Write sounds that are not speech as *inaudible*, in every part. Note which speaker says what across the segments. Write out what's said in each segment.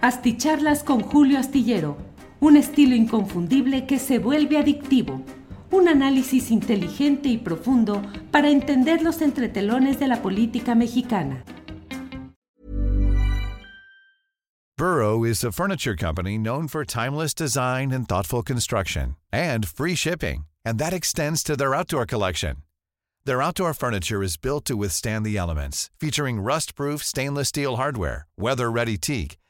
Speaker 1: Asticharlas con Julio Astillero, un estilo inconfundible que se vuelve adictivo. Un análisis inteligente y profundo para entender los entretelones de la política mexicana.
Speaker 2: Burrow is a furniture company known for timeless design and thoughtful construction, and free shipping, and that extends to their outdoor collection. Their outdoor furniture is built to withstand the elements, featuring rust-proof stainless steel hardware, weather-ready teak,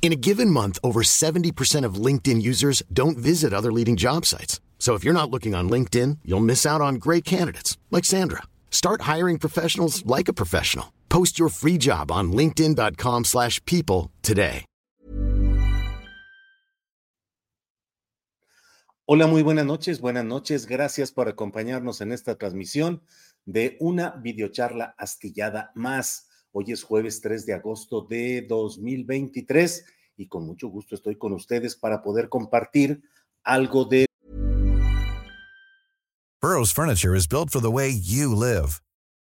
Speaker 3: In a given month, over 70% of LinkedIn users don't visit other leading job sites. So if you're not looking on LinkedIn, you'll miss out on great candidates like Sandra. Start hiring professionals like a professional. Post your free job on linkedin.com/people today.
Speaker 4: Hola, muy buenas noches. Buenas noches. Gracias por acompañarnos en esta transmisión de una videocharla astillada más. Hoy es jueves 3 de agosto de 2023 y con mucho gusto estoy con ustedes para poder compartir algo de
Speaker 2: Burrow's furniture is built for the way you live.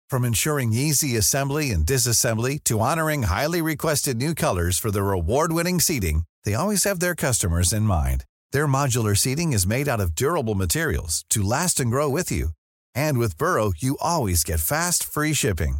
Speaker 2: From ensuring easy assembly and disassembly to honoring highly requested new colors for their award-winning seating, they always have their customers in mind. Their modular seating is made out of durable materials to last and grow with you. And with Burrow, you always get fast, free shipping.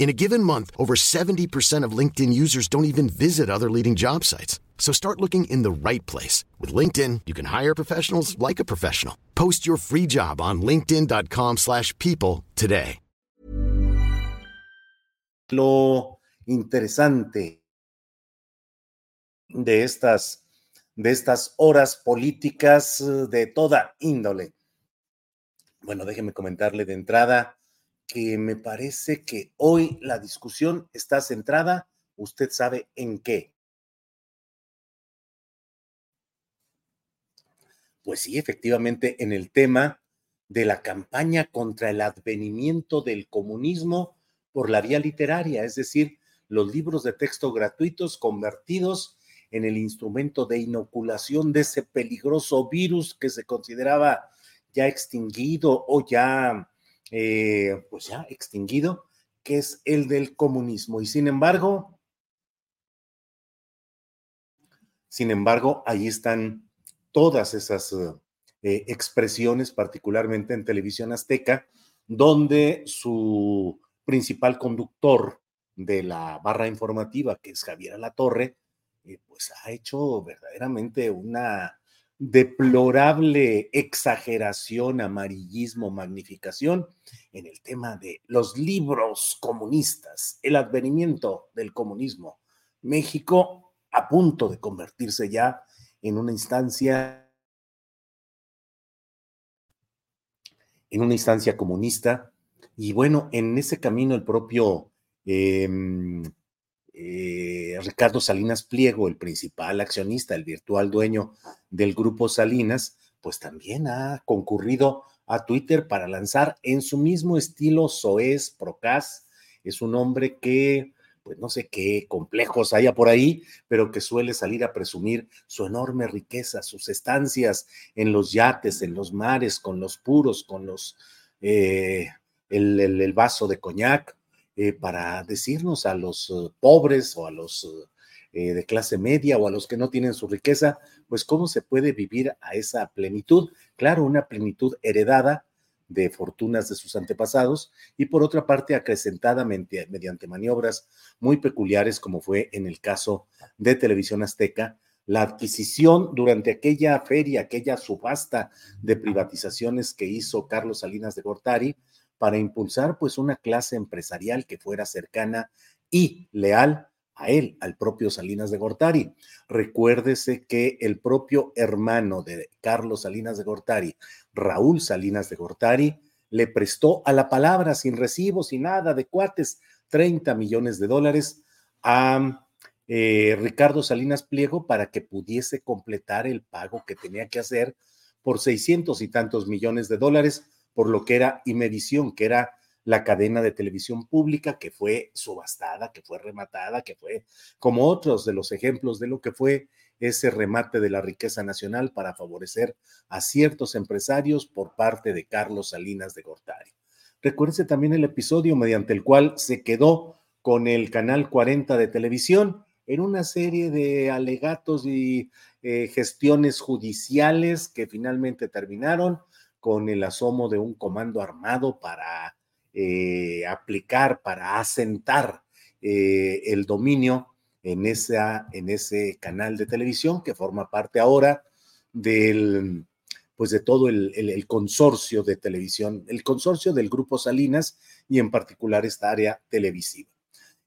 Speaker 3: In a given month, over 70% of LinkedIn users don't even visit other leading job sites. So start looking in the right place. With LinkedIn, you can hire professionals like a professional. Post your free job on linkedin.com slash people today.
Speaker 4: lo interesante de estas, de estas horas políticas eh, de toda índole. Bueno, déjeme comentarle de entrada que me parece que hoy la discusión está centrada, usted sabe en qué. Pues sí, efectivamente, en el tema de la campaña contra el advenimiento del comunismo por la vía literaria, es decir, los libros de texto gratuitos convertidos en el instrumento de inoculación de ese peligroso virus que se consideraba ya extinguido o ya eh, pues ya extinguido, que es el del comunismo. Y sin embargo, sin embargo, ahí están todas esas eh, expresiones, particularmente en televisión azteca, donde su principal conductor de la barra informativa, que es Javier Alatorre, eh, pues ha hecho verdaderamente una deplorable exageración, amarillismo, magnificación en el tema de los libros comunistas, el advenimiento del comunismo. México a punto de convertirse ya en una instancia en una instancia comunista y bueno, en ese camino el propio eh, eh, Ricardo Salinas Pliego, el principal accionista, el virtual dueño del grupo Salinas, pues también ha concurrido a Twitter para lanzar en su mismo estilo Soez Procas. Es un hombre que, pues no sé qué complejos haya por ahí, pero que suele salir a presumir su enorme riqueza, sus estancias en los yates, en los mares, con los puros, con los, eh, el vaso de coñac, eh, para decirnos a los eh, pobres o a los eh, de clase media o a los que no tienen su riqueza, pues cómo se puede vivir a esa plenitud. Claro, una plenitud heredada de fortunas de sus antepasados y por otra parte acrecentada mediante maniobras muy peculiares como fue en el caso de Televisión Azteca, la adquisición durante aquella feria, aquella subasta de privatizaciones que hizo Carlos Salinas de Gortari para impulsar pues una clase empresarial que fuera cercana y leal a él, al propio Salinas de Gortari. Recuérdese que el propio hermano de Carlos Salinas de Gortari, Raúl Salinas de Gortari, le prestó a la palabra, sin recibo, sin nada, de cuates, 30 millones de dólares a eh, Ricardo Salinas Pliego para que pudiese completar el pago que tenía que hacer por 600 y tantos millones de dólares por lo que era Imevisión, que era la cadena de televisión pública que fue subastada, que fue rematada, que fue como otros de los ejemplos de lo que fue ese remate de la riqueza nacional para favorecer a ciertos empresarios por parte de Carlos Salinas de Gortari. Recuerde también el episodio mediante el cual se quedó con el canal 40 de televisión en una serie de alegatos y eh, gestiones judiciales que finalmente terminaron con el asomo de un comando armado para eh, aplicar, para asentar eh, el dominio en, esa, en ese canal de televisión que forma parte ahora del, pues de todo el, consorcio de televisión, el consorcio del Grupo Salinas y en particular esta área televisiva.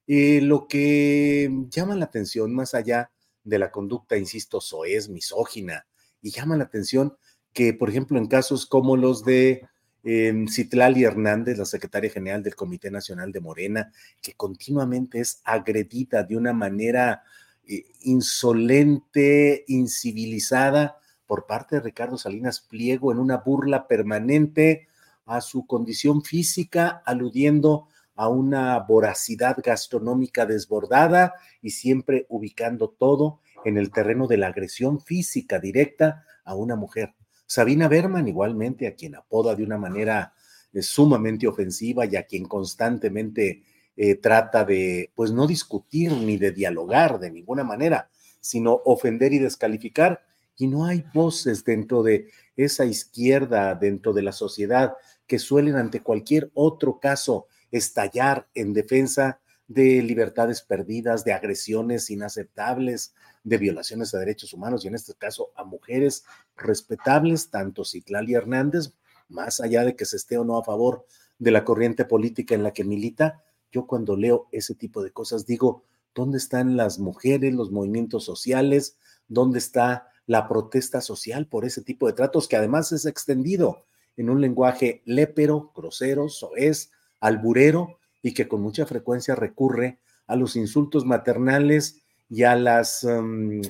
Speaker 4: Eh, lo que llama la atención, más allá de la conducta, insisto, soez, misógina, y llama la atención que, por ejemplo, en casos como los de eh, Citlali Hernández, la secretaria general del Comité Nacional de Morena, que continuamente es agredida de una manera eh, insolente, incivilizada por parte de Ricardo Salinas Pliego en una burla permanente a su condición física, aludiendo a una voracidad gastronómica desbordada y siempre ubicando todo en el terreno de la agresión física directa a una mujer. Sabina Berman, igualmente, a quien apoda de una manera eh, sumamente ofensiva y a quien constantemente eh, trata de, pues, no discutir ni de dialogar de ninguna manera, sino ofender y descalificar. Y no hay voces dentro de esa izquierda, dentro de la sociedad, que suelen ante cualquier otro caso estallar en defensa de libertades perdidas, de agresiones inaceptables, de violaciones a derechos humanos y en este caso a mujeres respetables, tanto Citlali Hernández, más allá de que se esté o no a favor de la corriente política en la que milita, yo cuando leo ese tipo de cosas digo, ¿dónde están las mujeres, los movimientos sociales? ¿Dónde está la protesta social por ese tipo de tratos que además es extendido en un lenguaje lépero, grosero, soez, alburero y que con mucha frecuencia recurre a los insultos maternales y a las um,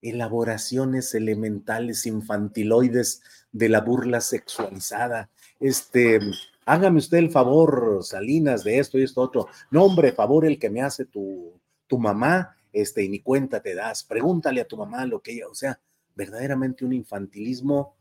Speaker 4: elaboraciones elementales infantiloides de la burla sexualizada. Este, hágame usted el favor, Salinas, de esto y esto otro. No, hombre, favor el que me hace tu, tu mamá, este, y ni cuenta te das. Pregúntale a tu mamá lo que ella, o sea, verdaderamente un infantilismo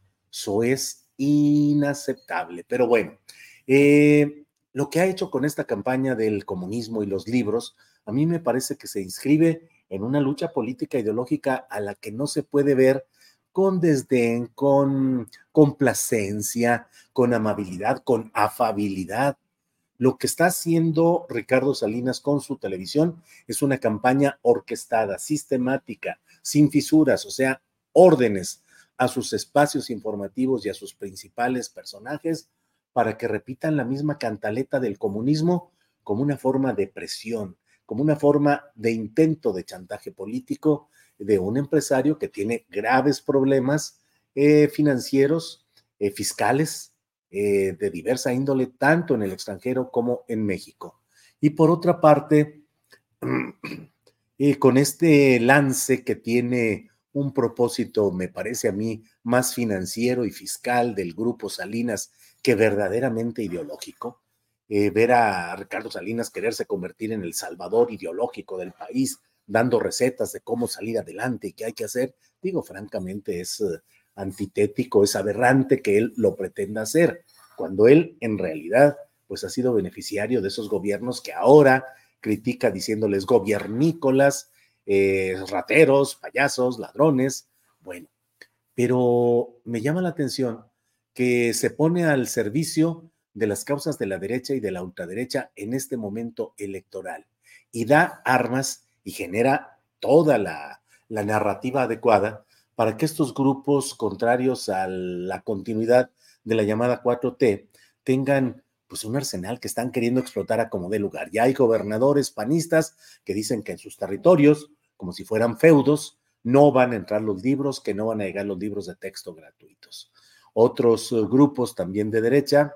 Speaker 4: es inaceptable. Pero bueno, eh, lo que ha hecho con esta campaña del comunismo y los libros, a mí me parece que se inscribe en una lucha política ideológica a la que no se puede ver con desdén, con complacencia, con amabilidad, con afabilidad. Lo que está haciendo Ricardo Salinas con su televisión es una campaña orquestada, sistemática, sin fisuras, o sea, órdenes a sus espacios informativos y a sus principales personajes para que repitan la misma cantaleta del comunismo como una forma de presión, como una forma de intento de chantaje político de un empresario que tiene graves problemas eh, financieros, eh, fiscales, eh, de diversa índole, tanto en el extranjero como en México. Y por otra parte, *clears throat* con este lance que tiene un propósito, me parece a mí, más financiero y fiscal del grupo Salinas que verdaderamente ideológico, eh, ver a Ricardo Salinas quererse convertir en el salvador ideológico del país, dando recetas de cómo salir adelante y qué hay que hacer, digo, francamente es eh, antitético, es aberrante que él lo pretenda hacer, cuando él en realidad pues ha sido beneficiario de esos gobiernos que ahora critica diciéndoles gobiernícolas, eh, rateros, payasos, ladrones, bueno, pero me llama la atención que se pone al servicio de las causas de la derecha y de la ultraderecha en este momento electoral y da armas y genera toda la, narrativa adecuada para que estos grupos contrarios a la continuidad de la llamada 4T tengan pues un arsenal que están queriendo explotar a como de lugar. Ya hay gobernadores panistas que dicen que en sus territorios, como si fueran feudos, no van a entrar los libros, que no van a llegar los libros de texto gratuitos. Otros eh, grupos también de derecha,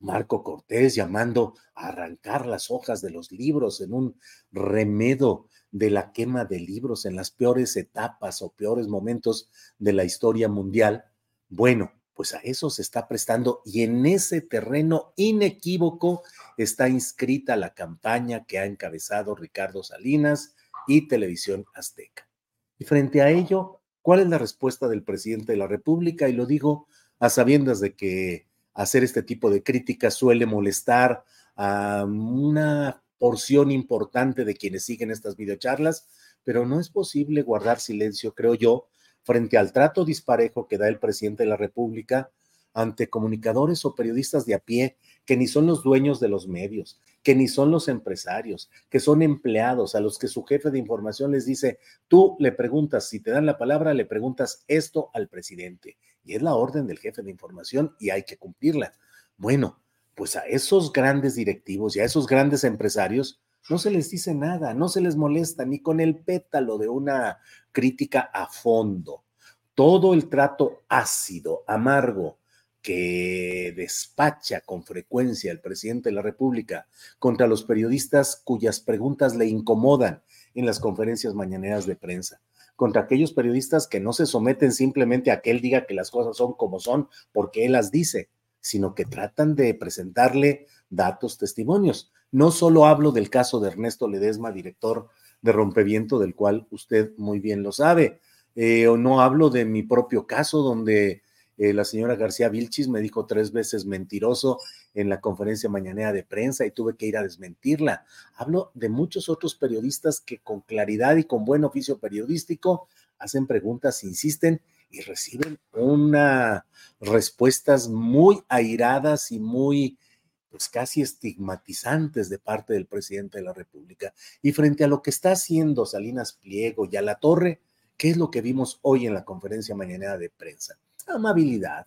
Speaker 4: Marco Cortés llamando a arrancar las hojas de los libros en un remedo de la quema de libros en las peores etapas o peores momentos de la historia mundial. Bueno, pues a eso se está prestando y en ese terreno inequívoco está inscrita la campaña que ha encabezado Ricardo Salinas y Televisión Azteca. Y frente a ello, ¿cuál es la respuesta del presidente de la República? Y lo digo a sabiendas de que hacer este tipo de críticas suele molestar a una porción importante de quienes siguen estas videocharlas, pero no es posible guardar silencio, creo yo, frente al trato disparejo que da el presidente de la República ante comunicadores o periodistas de a pie que ni son los dueños de los medios, que ni son los empresarios, que son empleados a los que su jefe de información les dice, tú le preguntas, si te dan la palabra, le preguntas esto al presidente. Y es la orden del jefe de información y hay que cumplirla. Bueno, pues a esos grandes directivos y a esos grandes empresarios no se les dice nada, no se les molesta ni con el pétalo de una crítica a fondo. Todo el trato ácido, amargo, que despacha con frecuencia el presidente de la República contra los periodistas cuyas preguntas le incomodan en las conferencias mañaneras de prensa, contra aquellos periodistas que no se someten simplemente a que él diga que las cosas son como son porque él las dice, sino que tratan de presentarle datos, testimonios. No solo hablo del caso de Ernesto Ledesma, director de Rompeviento, del cual usted muy bien lo sabe, eh, o no hablo de mi propio caso, donde eh, la señora García Vilchis me dijo tres veces mentiroso en la conferencia mañanera de prensa y tuve que ir a desmentirla. Hablo de muchos otros periodistas que con claridad y con buen oficio periodístico hacen preguntas, insisten y reciben unas respuestas muy airadas y muy pues casi estigmatizantes de parte del presidente de la República. Y frente a lo que está haciendo Salinas Pliego y a la Torre, ¿qué es lo que vimos hoy en la conferencia mañanera de prensa? Amabilidad,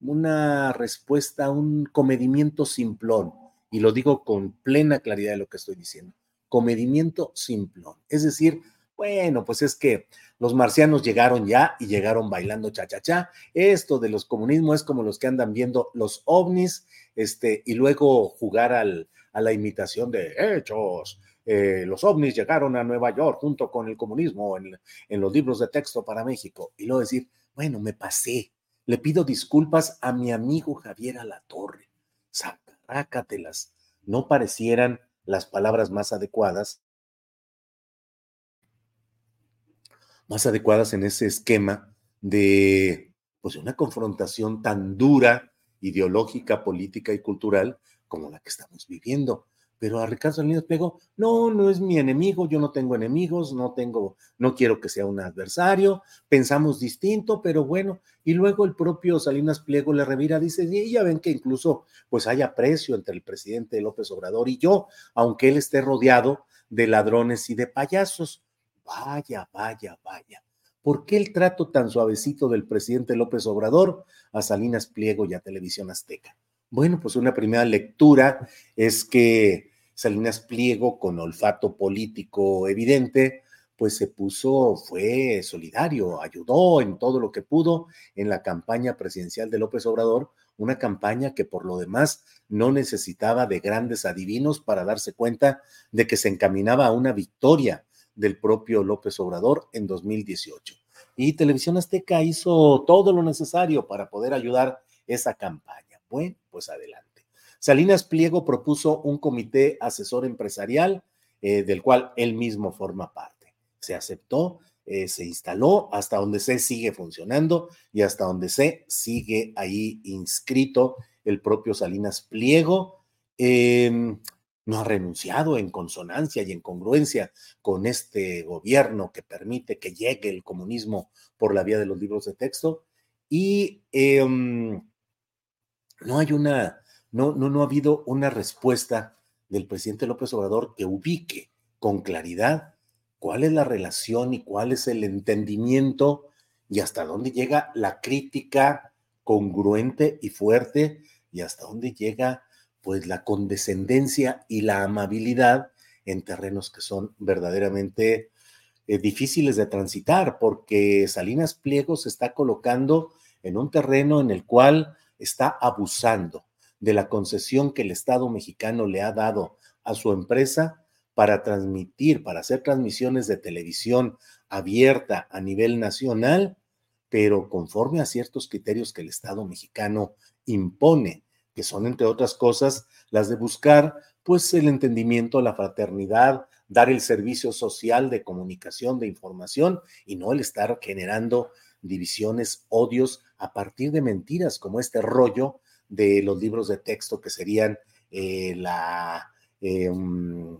Speaker 4: una respuesta, un comedimiento simplón, y lo digo con plena claridad de lo que estoy diciendo, comedimiento simplón, es decir, bueno, pues es que los marcianos llegaron ya y llegaron bailando cha-cha-cha. Esto de los comunismos es como los que andan viendo los ovnis, este, y luego jugar al, a la imitación de hechos. Eh, los ovnis llegaron a Nueva York junto con el comunismo en, en los libros de texto para México. Y luego decir, bueno, me pasé. Le pido disculpas a mi amigo Javier Alatorre. Sacácatelas. No parecieran las palabras más adecuadas más adecuadas en ese esquema de pues, una confrontación tan dura, ideológica, política y cultural como la que estamos viviendo. Pero a Ricardo Salinas Pliego, no, no es mi enemigo, yo no tengo enemigos, no tengo, no quiero que sea un adversario, pensamos distinto, pero bueno, y luego el propio Salinas Pliego le revira, dice, y ya ven que incluso pues hay aprecio entre el presidente López Obrador y yo, aunque él esté rodeado de ladrones y de payasos. Vaya, vaya, vaya. ¿Por qué el trato tan suavecito del presidente López Obrador a Salinas Pliego y a Televisión Azteca? Bueno, pues una primera lectura es que Salinas Pliego, con olfato político evidente, pues se puso, fue solidario, ayudó en todo lo que pudo en la campaña presidencial de López Obrador, una campaña que por lo demás no necesitaba de grandes adivinos para darse cuenta de que se encaminaba a una victoria del propio López Obrador en 2018. Y Televisión Azteca hizo todo lo necesario para poder ayudar esa campaña. Bueno, pues adelante. Salinas Pliego propuso un comité asesor empresarial eh, del cual él mismo forma parte. Se aceptó, eh, se instaló, hasta donde se sigue funcionando y hasta donde se sigue ahí inscrito el propio Salinas Pliego. Em, no ha renunciado en consonancia y en congruencia con este gobierno que permite que llegue el comunismo por la vía de los libros de texto. Y em, no hay una, no, no, no ha habido una respuesta del presidente López Obrador que ubique con claridad cuál es la relación y cuál es el entendimiento y hasta dónde llega la crítica congruente y fuerte y hasta dónde llega pues la condescendencia y la amabilidad en terrenos que son verdaderamente eh, difíciles de transitar, porque Salinas Pliego se está colocando en un terreno en el cual está abusando de la concesión que el Estado mexicano le ha dado a su empresa para transmitir, para hacer transmisiones de televisión abierta a nivel nacional, pero conforme a ciertos criterios que el Estado mexicano impone, que son, entre otras cosas, las de buscar, pues, el entendimiento, la fraternidad, dar el servicio social de comunicación, de información, y no el estar generando divisiones, odios a partir de mentiras, como este rollo de los libros de texto que serían eh, la eh,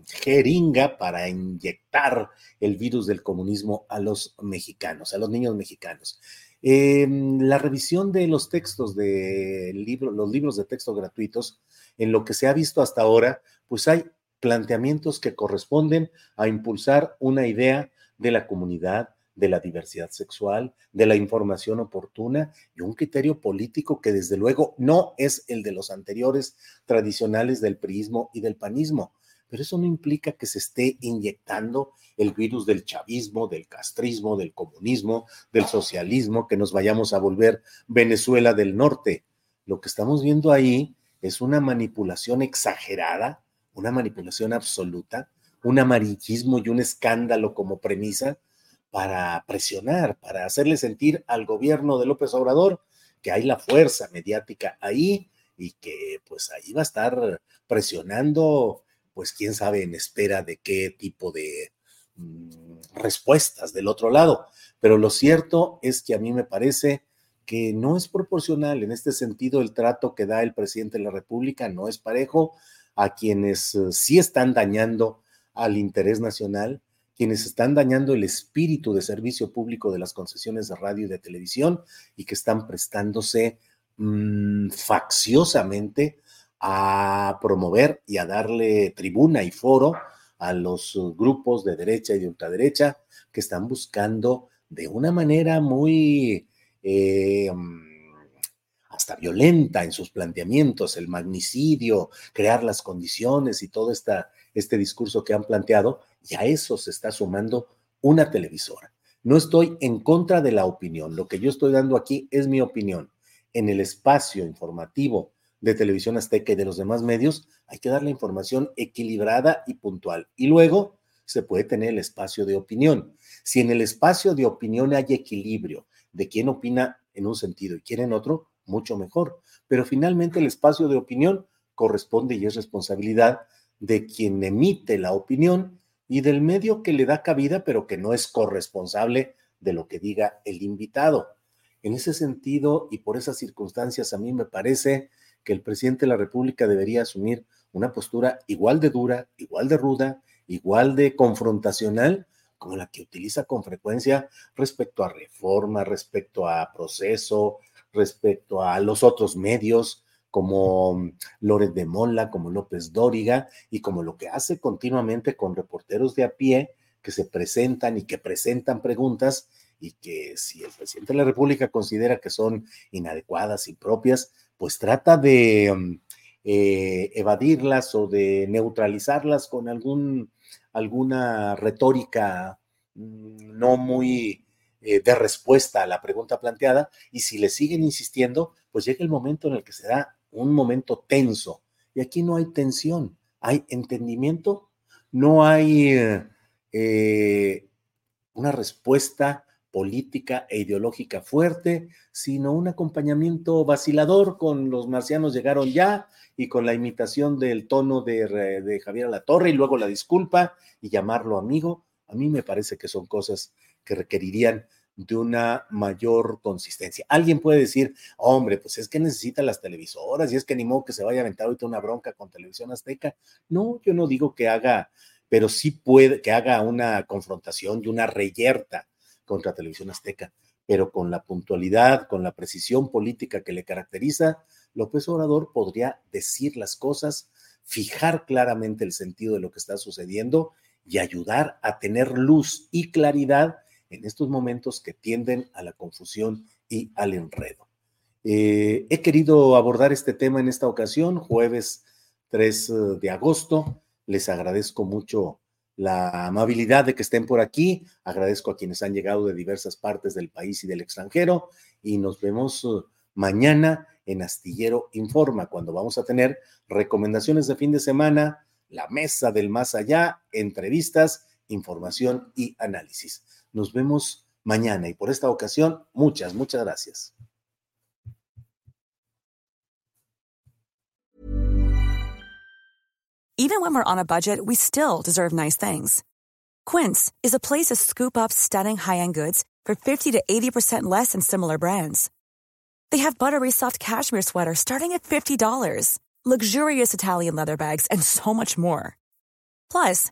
Speaker 4: jeringa para inyectar el virus del comunismo a los mexicanos, a los niños mexicanos. Em, la revisión de los textos de libro, los libros de texto gratuitos, en lo que se ha visto hasta ahora, pues hay planteamientos que corresponden a impulsar una idea de la comunidad, de la diversidad sexual, de la información oportuna y un criterio político que desde luego no es el de los anteriores tradicionales del priismo y del panismo. Pero eso no implica que se esté inyectando el virus del chavismo, del castrismo, del comunismo, del socialismo, que nos vayamos a volver Venezuela del Norte. Lo que estamos viendo ahí es una manipulación exagerada, una manipulación absoluta, un amarillismo y un escándalo como premisa para presionar, para hacerle sentir al gobierno de López Obrador que hay la fuerza mediática ahí y que pues ahí va a estar presionando, pues quién sabe en espera de qué tipo de mm, respuestas del otro lado. Pero lo cierto es que a mí me parece que no es proporcional en este sentido el trato que da el presidente de la República, no es parejo a quienes eh, sí están dañando al interés nacional quienes están dañando el espíritu de servicio público de las concesiones de radio y de televisión y que están prestándose mm, facciosamente a promover y a darle tribuna y foro a los grupos de derecha y de ultraderecha que están buscando de una manera muy eh, hasta violenta en sus planteamientos, el magnicidio, crear las condiciones y todo esta, este discurso que han planteado, y a eso se está sumando una televisora. No estoy en contra de la opinión, lo que yo estoy dando aquí es mi opinión. En el espacio informativo de Televisión Azteca y de los demás medios, hay que dar la información equilibrada y puntual. Y luego se puede tener el espacio de opinión. Si en el espacio de opinión hay equilibrio de quién opina en un sentido y quién en otro, mucho mejor. Pero finalmente el espacio de opinión corresponde y es responsabilidad de quien emite la opinión y del medio que le da cabida, pero que no es corresponsable de lo que diga el invitado. En ese sentido y por esas circunstancias, a mí me parece que el presidente de la República debería asumir una postura igual de dura, igual de ruda, igual de confrontacional como la que utiliza con frecuencia respecto a reforma, respecto a proceso, respecto a los otros medios como mm, Loret de Mola, como López Dóriga y como lo que hace continuamente con reporteros de a pie que se presentan y que presentan preguntas y que si el presidente de la República considera que son inadecuadas, impropias, pues trata de mm, eh, evadirlas o de neutralizarlas con algún, alguna retórica mm, no muy eh, de respuesta a la pregunta planteada y si le siguen insistiendo, pues llega el momento en el que se da un momento tenso. Y aquí no hay tensión, hay entendimiento, no hay eh, una respuesta política e ideológica fuerte, sino un acompañamiento vacilador con los marcianos llegaron ya y con la imitación del tono de, de Javier Torre y luego la disculpa y llamarlo amigo. A mí me parece que son cosas que requerirían de una mayor consistencia. Alguien puede decir, hombre, pues es que necesita las televisoras y es que ni que se vaya a aventar ahorita una bronca con Televisión Azteca. No, yo no digo que haga, pero sí puede que haga una confrontación y una reyerta contra Televisión Azteca, pero con la puntualidad, con la precisión política que le caracteriza, López Obrador podría decir las cosas, fijar claramente el sentido de lo que está sucediendo y ayudar a tener luz y claridad en estos momentos que tienden a la confusión y al enredo. Eh, he querido abordar este tema en esta ocasión, jueves 3 de agosto. Les agradezco mucho la amabilidad de que estén por aquí. Agradezco a quienes han llegado de diversas partes del país y del extranjero y nos vemos uh, mañana en Astillero Informa, cuando vamos a tener recomendaciones de fin de semana, la mesa del más allá, entrevistas, información y análisis. Nos vemos mañana y por esta ocasión, muchas, muchas gracias.
Speaker 5: Even when we're on a budget, we still deserve nice things. Quince is a place to scoop up stunning high-end goods for 50 to 80% less than similar brands. They have buttery soft cashmere sweaters starting at $50, luxurious Italian leather bags, and so much more. Plus,